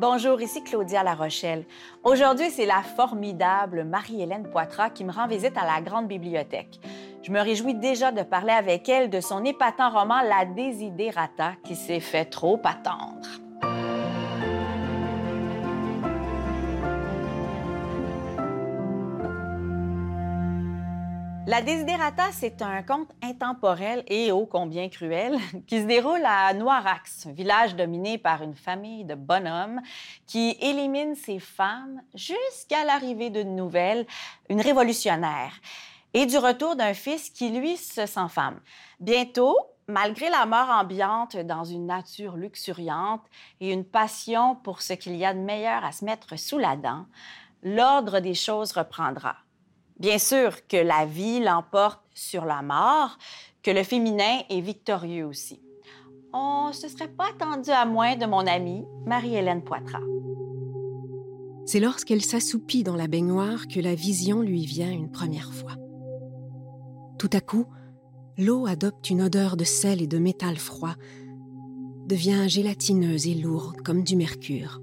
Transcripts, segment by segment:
Bonjour, ici Claudia La Rochelle. Aujourd'hui, c'est la formidable Marie-Hélène Poitras qui me rend visite à la Grande Bibliothèque. Je me réjouis déjà de parler avec elle de son épatant roman La Desiderata qui s'est fait trop attendre. La Desiderata, c'est un conte intemporel et ô combien cruel qui se déroule à Noirax, village dominé par une famille de bonhommes qui élimine ses femmes jusqu'à l'arrivée d'une nouvelle, une révolutionnaire, et du retour d'un fils qui, lui, se sent femme. Bientôt, malgré la mort ambiante dans une nature luxuriante et une passion pour ce qu'il y a de meilleur à se mettre sous la dent, l'ordre des choses reprendra. Bien sûr que la vie l'emporte sur la mort, que le féminin est victorieux aussi. On ne se serait pas attendu à moins de mon amie Marie-Hélène Poitras. C'est lorsqu'elle s'assoupit dans la baignoire que la vision lui vient une première fois. Tout à coup, l'eau adopte une odeur de sel et de métal froid, devient gélatineuse et lourde comme du mercure.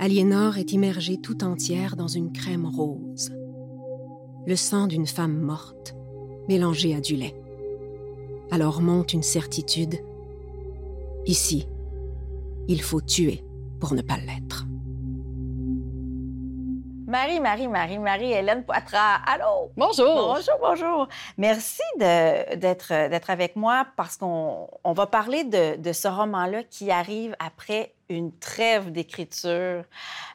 Aliénor est immergée tout entière dans une crème rose. Le sang d'une femme morte, mélangé à du lait. Alors monte une certitude. Ici, il faut tuer pour ne pas l'être. Marie, Marie, Marie, Marie, Hélène Poitras. Allô? Bonjour. Bonjour, bonjour. Merci d'être avec moi parce qu'on va parler de, de ce roman-là qui arrive après une trêve d'écriture.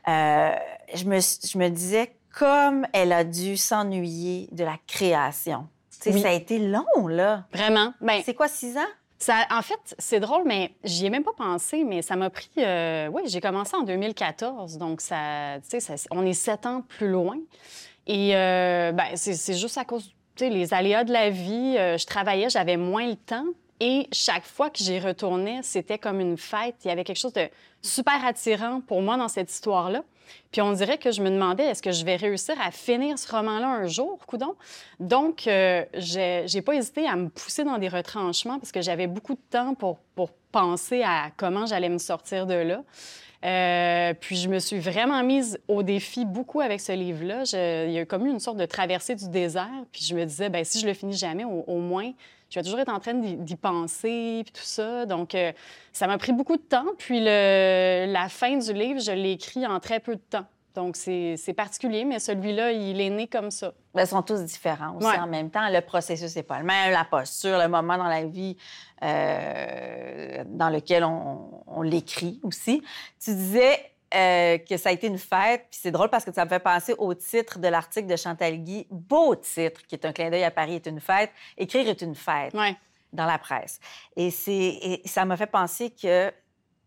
Euh, je, me, je me disais comme elle a dû s'ennuyer de la création. Oui. Ça a été long, là. Vraiment. Ben, c'est quoi, six ans? En fait, c'est drôle, mais j'y ai même pas pensé, mais ça m'a pris. Euh, oui, j'ai commencé en 2014, donc ça, ça, on est sept ans plus loin. Et euh, ben, c'est juste à cause, sais, les aléas de la vie. Euh, je travaillais, j'avais moins le temps. Et chaque fois que j'y retournais, c'était comme une fête. Il y avait quelque chose de super attirant pour moi dans cette histoire-là. Puis on dirait que je me demandais, est-ce que je vais réussir à finir ce roman-là un jour, coudon? Donc, euh, j'ai pas hésité à me pousser dans des retranchements parce que j'avais beaucoup de temps pour, pour penser à comment j'allais me sortir de là. Euh, puis je me suis vraiment mise au défi beaucoup avec ce livre-là. Il y a comme eu une sorte de traversée du désert. Puis je me disais, ben si je le finis jamais, au, moins, je vais toujours être en train d'y penser, puis tout ça. Donc, euh, ça m'a pris beaucoup de temps. Puis le, la fin du livre, je l'ai écrit en très peu de temps. Donc, c'est particulier, mais celui-là, il est né comme ça. Ils sont tous différents aussi en même temps. Le processus n'est pas le même, la posture, le moment dans la vie euh, dans lequel on, l'écrit aussi. Tu disais euh, que ça a été une fête, puis c'est drôle parce que ça me fait penser au titre de l'article de Chantal Guy, beau titre, qui est un clin d'œil à Paris est une fête. Écrire est une fête dans la presse. Et, et ça m'a fait penser que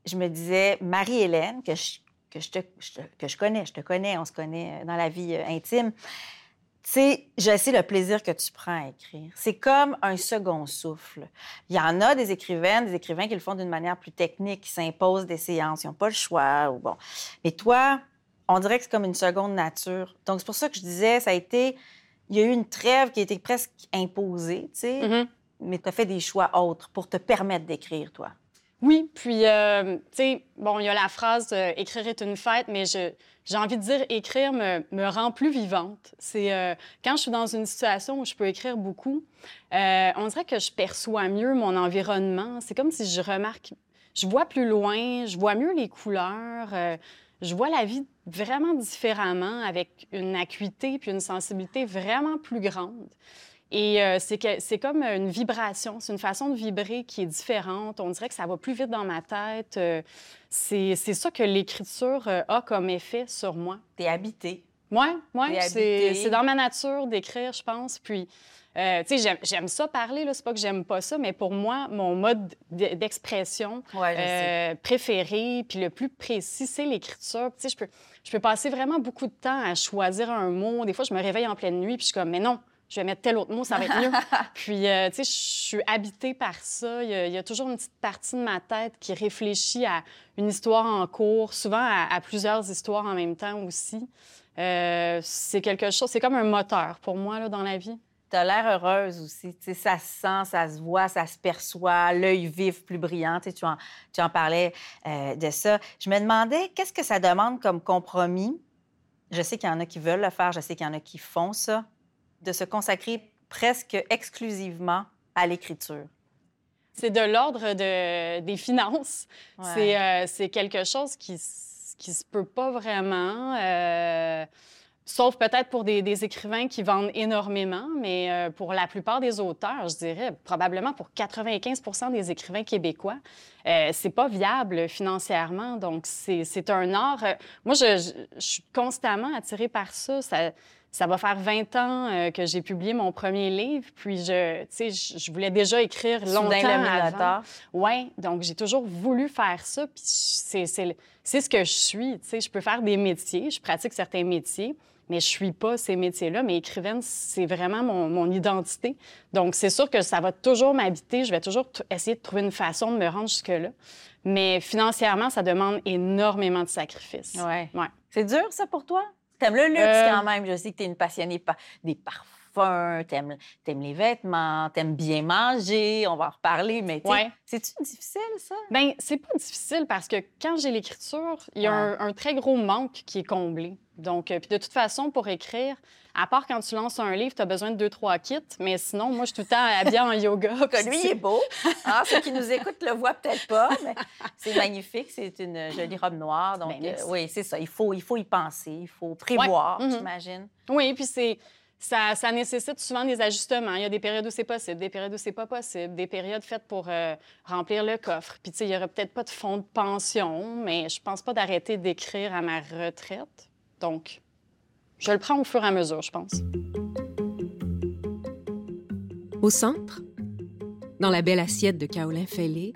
je me disais, Marie-Hélène, que je que je, te, que je connais, je te connais, on se connaît euh, dans la vie euh, intime. Tu sais, je sais le plaisir que tu prends à écrire. C'est comme un second souffle. Il y en a des écrivaines, des écrivains qui le font d'une manière plus technique, qui s'imposent des séances, ils n'ont pas le choix. Ou bon. Mais toi, on dirait que c'est comme une seconde nature. Donc, c'est pour ça que je disais, ça a été. Il y a eu une trêve qui a été presque imposée, tu sais, mm-hmm. mais tu as fait des choix autres pour te permettre d'écrire, toi. Oui, puis, euh, tu sais, bon, il y a la phrase euh, écrire est une fête, mais j'ai envie de dire écrire me, me rend plus vivante. C'est euh, quand je suis dans une situation où je peux écrire beaucoup, on dirait que je perçois mieux mon environnement. C'est comme si je remarque, je vois plus loin, je vois mieux les couleurs, je vois la vie vraiment différemment, avec une acuité puis une sensibilité vraiment plus grande. Et euh, c'est comme une vibration, c'est une façon de vibrer qui est différente. On dirait que ça va plus vite dans ma tête. Euh, c'est ça que l'écriture euh, a comme effet sur moi. T'es habité. Oui, ouais, c'est dans ma nature d'écrire, je pense. Puis, tu sais, j'aime ça parler, là. C'est pas que j'aime pas ça, mais pour moi, mon mode d'expression préféré, puis le plus précis, c'est l'écriture. Tu sais, je peux, je peux passer vraiment beaucoup de temps à choisir un mot. Des fois, je me réveille en pleine nuit, puis je suis comme, mais non, je vais mettre tel autre mot, ça va être mieux. Puis, euh, tu sais, je suis habitée par ça. Il y, a, toujours une petite partie de ma tête qui réfléchit à une histoire en cours, souvent à, plusieurs histoires en même temps aussi. Euh, c'est quelque chose, c'est comme un moteur pour moi là, dans la vie. Tu as l'air heureuse aussi. sais, ça se sent, ça se voit, ça se perçoit, l'œil vif, plus brillant. Tu, en, tu en parlais euh, de ça. Je me demandais, qu'est-ce que ça demande comme compromis? Je sais qu'il y en a qui veulent le faire, je sais qu'il y en a qui font ça, de se consacrer presque exclusivement à l'écriture. C'est de l'ordre de, des finances. Euh, c'est quelque chose qui ne se peut pas vraiment. Euh, Sauf peut-être pour des, écrivains qui vendent énormément, mais euh, pour la plupart des auteurs, je dirais probablement pour 95% des écrivains québécois, euh, c'est pas viable financièrement. Donc, c'est un art. Euh, moi, je, suis constamment attirée par ça. ça. Ça va faire 20 ans euh, que j'ai publié mon premier livre, puis je, je, je voulais déjà écrire longtemps avant. Oui, donc j'ai toujours voulu faire ça, puis c'est ce que je suis. Je peux faire des métiers, je pratique certains métiers, mais je suis pas ces métiers-là. Mais écrivaine, c'est vraiment mon, identité. Donc, c'est sûr que ça va toujours m'habiter. Je vais toujours essayer de trouver une façon de me rendre jusque-là. Mais financièrement, ça demande énormément de sacrifices. Ouais. ouais. C'est dur, ça, pour toi? T'aimes le luxe euh, quand même. Je sais que tu es une passionnée des parfums t'aimes, aimes les vêtements, t'aimes bien manger, on va en reparler, mais c'est-tu difficile, ça? Bien, c'est pas difficile parce que quand j'ai l'écriture, il y a un, très gros manque qui est comblé. Donc, euh, puis de toute façon, pour écrire, à part quand tu lances un livre, tu as besoin de deux, trois kits, mais sinon, moi, je suis tout le temps habillée en yoga. que lui, il est beau. Ah, ceux qui nous écoutent le voient peut-être pas, mais c'est magnifique. C'est une jolie robe noire. Donc, ben, euh, oui, c'est ça. Il faut, il faut y penser. Il faut prévoir, mm-hmm. j'imagine. Oui, puis c'est ça, nécessite souvent des ajustements. Il y a des périodes où c'est possible, des périodes où c'est pas possible, des périodes faites pour euh, remplir le coffre. Puis, tu sais, il y aurait peut-être pas de fonds de pension, mais je pense pas d'arrêter d'écrire à ma retraite. Donc, je le prends au fur et à mesure, je pense. Au centre, dans la belle assiette de kaolin fêlé,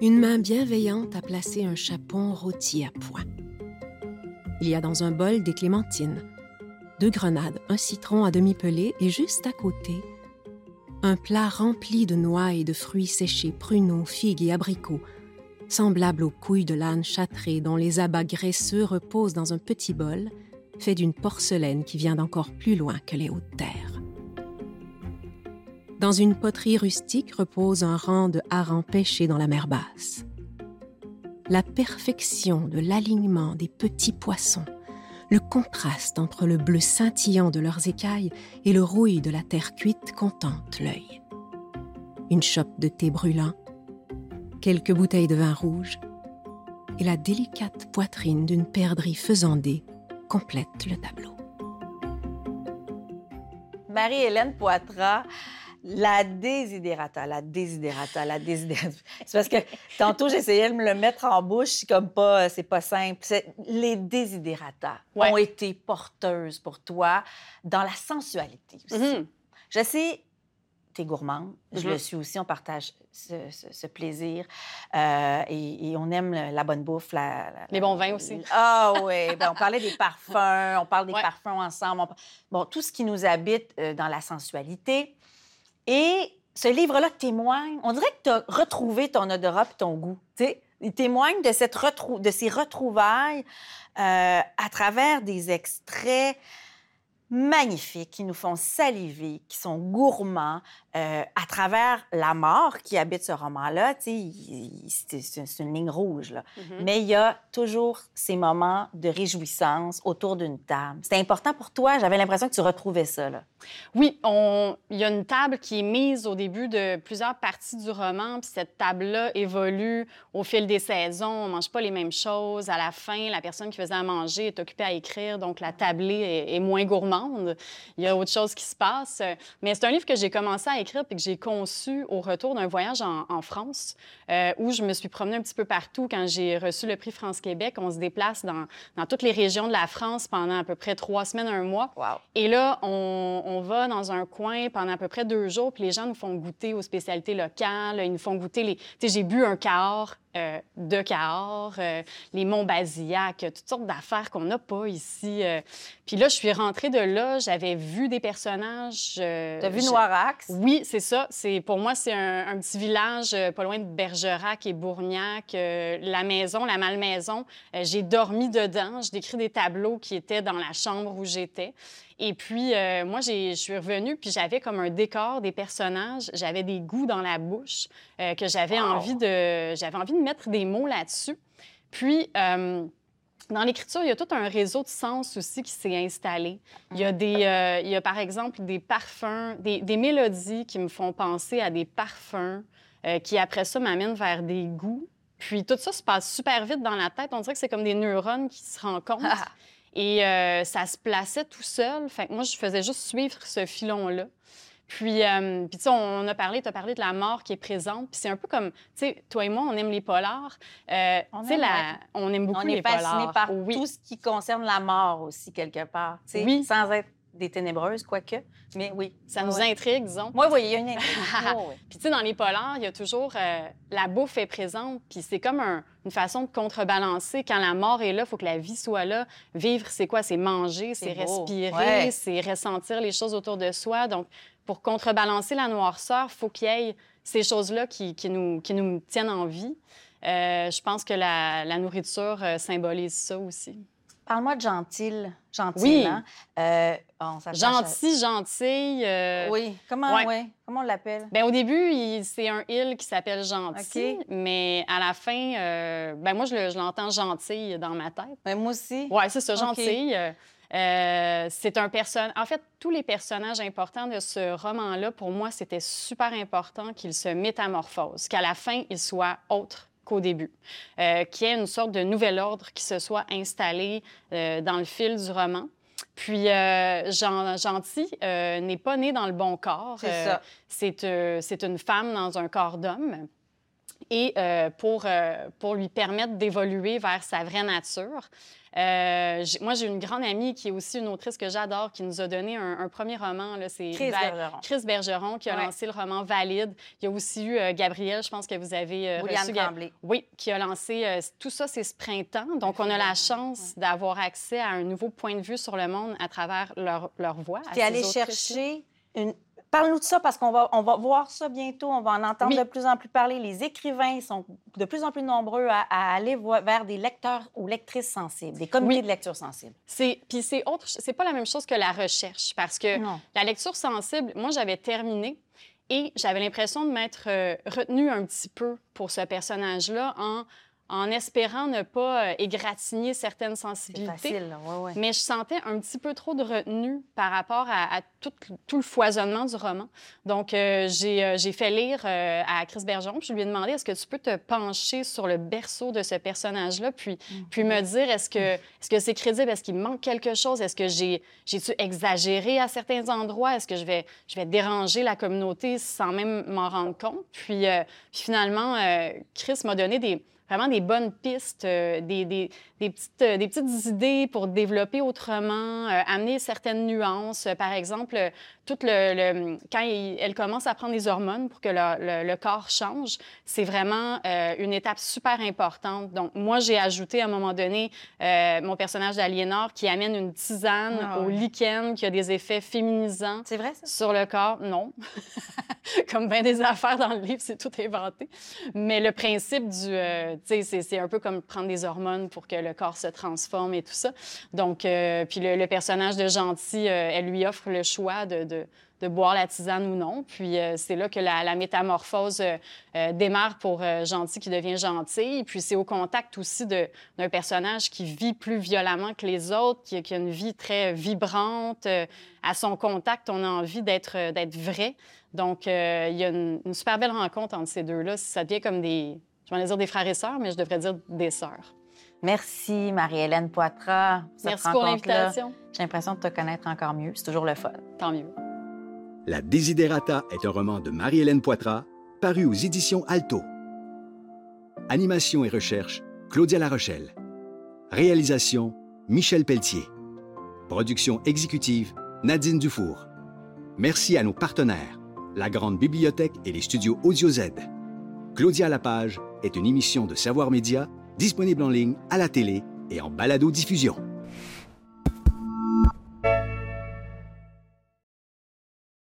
une main bienveillante a placé un chapon rôti à point. Il y a dans un bol des clémentines, deux grenades, un citron à demi pelé et juste à côté, un plat rempli de noix et de fruits séchés, pruneaux, figues et abricots, semblable aux couilles de l'âne châtré dont les abats graisseux reposent dans un petit bol fait d'une porcelaine qui vient d'encore plus loin que les hautes terres. Dans une poterie rustique repose un rang de harengs pêchés dans la mer basse. La perfection de l'alignement des petits poissons le contraste entre le bleu scintillant de leurs écailles et le rouille de la terre cuite contente l'œil. Une chope de thé brûlant, quelques bouteilles de vin rouge et la délicate poitrine d'une perdrix faisandée complètent le tableau. Marie-Hélène Poitras la désidérata, la désidérata, la désidérata. C'est parce que tantôt, j'essayais de me le mettre en bouche, comme pas, c'est pas simple. Les désidérata ont été porteuses pour toi dans la sensualité aussi. Mm-hmm. Je sais, tu es gourmande, je le mm-hmm. suis aussi, on partage ce, plaisir euh, et, on aime la bonne bouffe. Les bons vins aussi. Ah oui, ben, on parlait des parfums, on parle des parfums ensemble. Bon, tout ce qui nous habite euh, dans la sensualité. Et ce livre-là témoigne, on dirait que tu as retrouvé ton odorat et ton goût. Il témoigne de, cette ces retrouvailles euh, à travers des extraits magnifiques qui nous font saliver, qui sont gourmands, euh, à travers la mort qui habite ce roman-là. C'est une ligne rouge, là. Mm-hmm. Mais il y a toujours ces moments de réjouissance autour d'une table. C'est important pour toi? J'avais l'impression que tu retrouvais ça, là. Oui, on... il y a une table qui est mise au début de plusieurs parties du roman, puis cette table-là évolue au fil des saisons. On mange pas les mêmes choses. À la fin, la personne qui faisait à manger est occupée à écrire, donc la tablée est, est moins gourmande. Il y a autre chose qui se passe. Mais c'est un livre que j'ai commencé à écrire puis que j'ai conçu au retour d'un voyage en, France euh, où je me suis promenée un petit peu partout quand j'ai reçu le prix France-Québec. On se déplace dans, dans, toutes les régions de la France pendant à peu près trois semaines, un mois. Et là, on, on, va dans un coin pendant à peu près deux jours, puis les gens nous font goûter aux spécialités locales. Ils nous font goûter les... Tu sais, j'ai bu un quart euh, de Cahors, euh, les monts Basillac, toutes sortes d'affaires qu'on n'a pas ici. Euh. Puis là, je suis rentrée de là, j'avais vu des personnages. T'as vu Noirax? Oui, c'est ça. C'est Pour moi, c'est un, petit village pas loin de Bergerac et Bourgnac. la maison, la malmaison, j'ai dormi dedans. Je décris des tableaux qui étaient dans la chambre où j'étais. Et puis, euh, moi, je suis revenue, puis j'avais comme un décor des personnages. J'avais des goûts dans la bouche euh, que j'avais envie de... J'avais envie de mettre des mots là-dessus. Puis... Euh, dans l'écriture, il y a tout un réseau de sens aussi qui s'est installé. Il y a, des, il y a par exemple des parfums, des, des, mélodies qui me font penser à des parfums qui, après ça, m'amènent vers des goûts. Puis tout ça se passe super vite dans la tête. On dirait que c'est comme des neurones qui se rencontrent. Et euh, ça se plaçait tout seul. Fait que moi, je faisais juste suivre ce filon-là. Puis, euh, puis tu sais, on a parlé, tu as parlé de la mort qui est présente. Puis c'est un peu comme, tu sais, toi et moi, on aime les polars. Euh, on, aime, la... on aime beaucoup on les polars. On est fasciné par tout ce qui concerne la mort aussi, quelque part. Oui. Sans être des ténébreuses, quoique. Mais oui. Ça nous intrigue, disons. Oui, oui, il y a une intrigue. Puis, tu sais, dans les polars, il y a toujours. Euh, la bouffe est présente, puis c'est comme une façon de contrebalancer. Quand la mort est là, il faut que la vie soit là. Vivre, c'est quoi? C'est manger, c'est respirer, c'est ressentir les choses autour de soi. Donc, pour contrebalancer la noirceur, il faut qu'il y ait ces choses-là qui, nous, qui nous tiennent en vie. Euh, je pense que la, la nourriture euh, symbolise ça aussi. Parle-moi de gentil. Gentil, oui. Hein? Euh, gentil, gentil. Euh, oui. Comment, Comment on l'appelle? Bien, au début, c'est un il qui s'appelle Gentil, mais à la fin, euh, ben moi, je l'entends gentil dans ma tête. Ben, moi aussi. Oui, c'est ça, gentil. c'est un personnage. En fait, tous les personnages importants de ce roman-là, pour moi, c'était super important qu'ils se métamorphosent, qu'à la fin, ils soient autres qu'au début, euh, qu'il y ait une sorte de nouvel ordre qui se soit installé euh, dans le fil du roman. Puis, euh, Gentil euh, n'est pas né dans le bon corps. C'est ça. C'est une femme dans un corps d'homme. Et pour, pour lui permettre d'évoluer vers sa vraie nature, euh, moi, j'ai une grande amie qui est aussi une autrice que j'adore, qui nous a donné un, premier roman. C'est Chris Bergeron. Chris Bergeron, qui a lancé le roman Valide. Il y a aussi eu euh, Gabriel, je pense que vous avez euh, reçu. Tremblay. Oui, qui a lancé... tout ça, c'est ce printemps. Donc, on a la chance d'avoir accès à un nouveau point de vue sur le monde à travers leur, leur voix. Allé chercher une, Parle-nous de ça parce qu'on va, on va voir ça bientôt. On va en entendre de plus en plus parler. Les écrivains sont de plus en plus nombreux à, aller vers des lecteurs ou lectrices sensibles, des comités de lecture sensible. C'est, puis c'est autre, c'est pas la même chose que la recherche parce que la lecture sensible, moi j'avais terminé et j'avais l'impression de m'être euh, retenue un petit peu pour ce personnage-là en en espérant ne pas euh, égratigner certaines sensibilités. Facile, ouais, Mais je sentais un petit peu trop de retenue par rapport à, tout, le foisonnement du roman. Donc, euh, euh, j'ai fait lire à Chris Bergeron, puis je lui ai demandé est-ce que tu peux te pencher sur le berceau de ce personnage-là, puis, puis me dire est-ce que est-ce que c'est crédible, est-ce qu'il manque quelque chose, est-ce que j'ai j'ai-tu exagéré à certains endroits, est-ce que je vais je vais déranger la communauté sans même m'en rendre compte? Puis, puis finalement, Chris m'a donné des vraiment des bonnes pistes, euh, des, des, petites, euh, des petites idées pour développer autrement, euh, amener certaines nuances. par exemple, tout le, quand elle commence à prendre des hormones pour que le, le, corps change, c'est vraiment une étape super importante. Donc, moi, j'ai ajouté à un moment donné mon personnage d'Aliénor qui amène une tisane ah au lichen qui a des effets féminisants. C'est vrai, ça? Sur le corps, non. Comme bien des affaires dans le livre, c'est tout inventé. Mais le principe du, c'est un peu comme prendre des hormones pour que le corps se transforme et tout ça. Donc, euh, puis le, personnage de Gentil, euh, elle lui offre le choix de, de, de boire la tisane ou non. Puis euh, c'est là que la, la métamorphose démarre pour Gentil qui devient gentil. Et puis c'est au contact aussi d'un personnage qui vit plus violemment que les autres, qui, qui a une vie très vibrante. à son contact, on a envie d'être vrai. Donc, il y a une, une, super belle rencontre entre ces deux-là. Ça devient comme des, je vais dire des frères et sœurs, mais je devrais dire des sœurs. Merci, Marie-Hélène Poitras. Merci pour l'invitation. J'ai l'impression de te connaître encore mieux. C'est toujours le fun. Tant mieux. La Desiderata est un roman de Marie-Hélène Poitras, paru aux éditions Alto. Animation et recherche, Claudia Larochelle. Réalisation, Michel Pelletier. Production exécutive, Nadine Dufour. Merci à nos partenaires, la Grande Bibliothèque et les studios Audio Z. Claudia Lapage est une émission de Savoir Média disponible en ligne, à la télé et en balado-diffusion.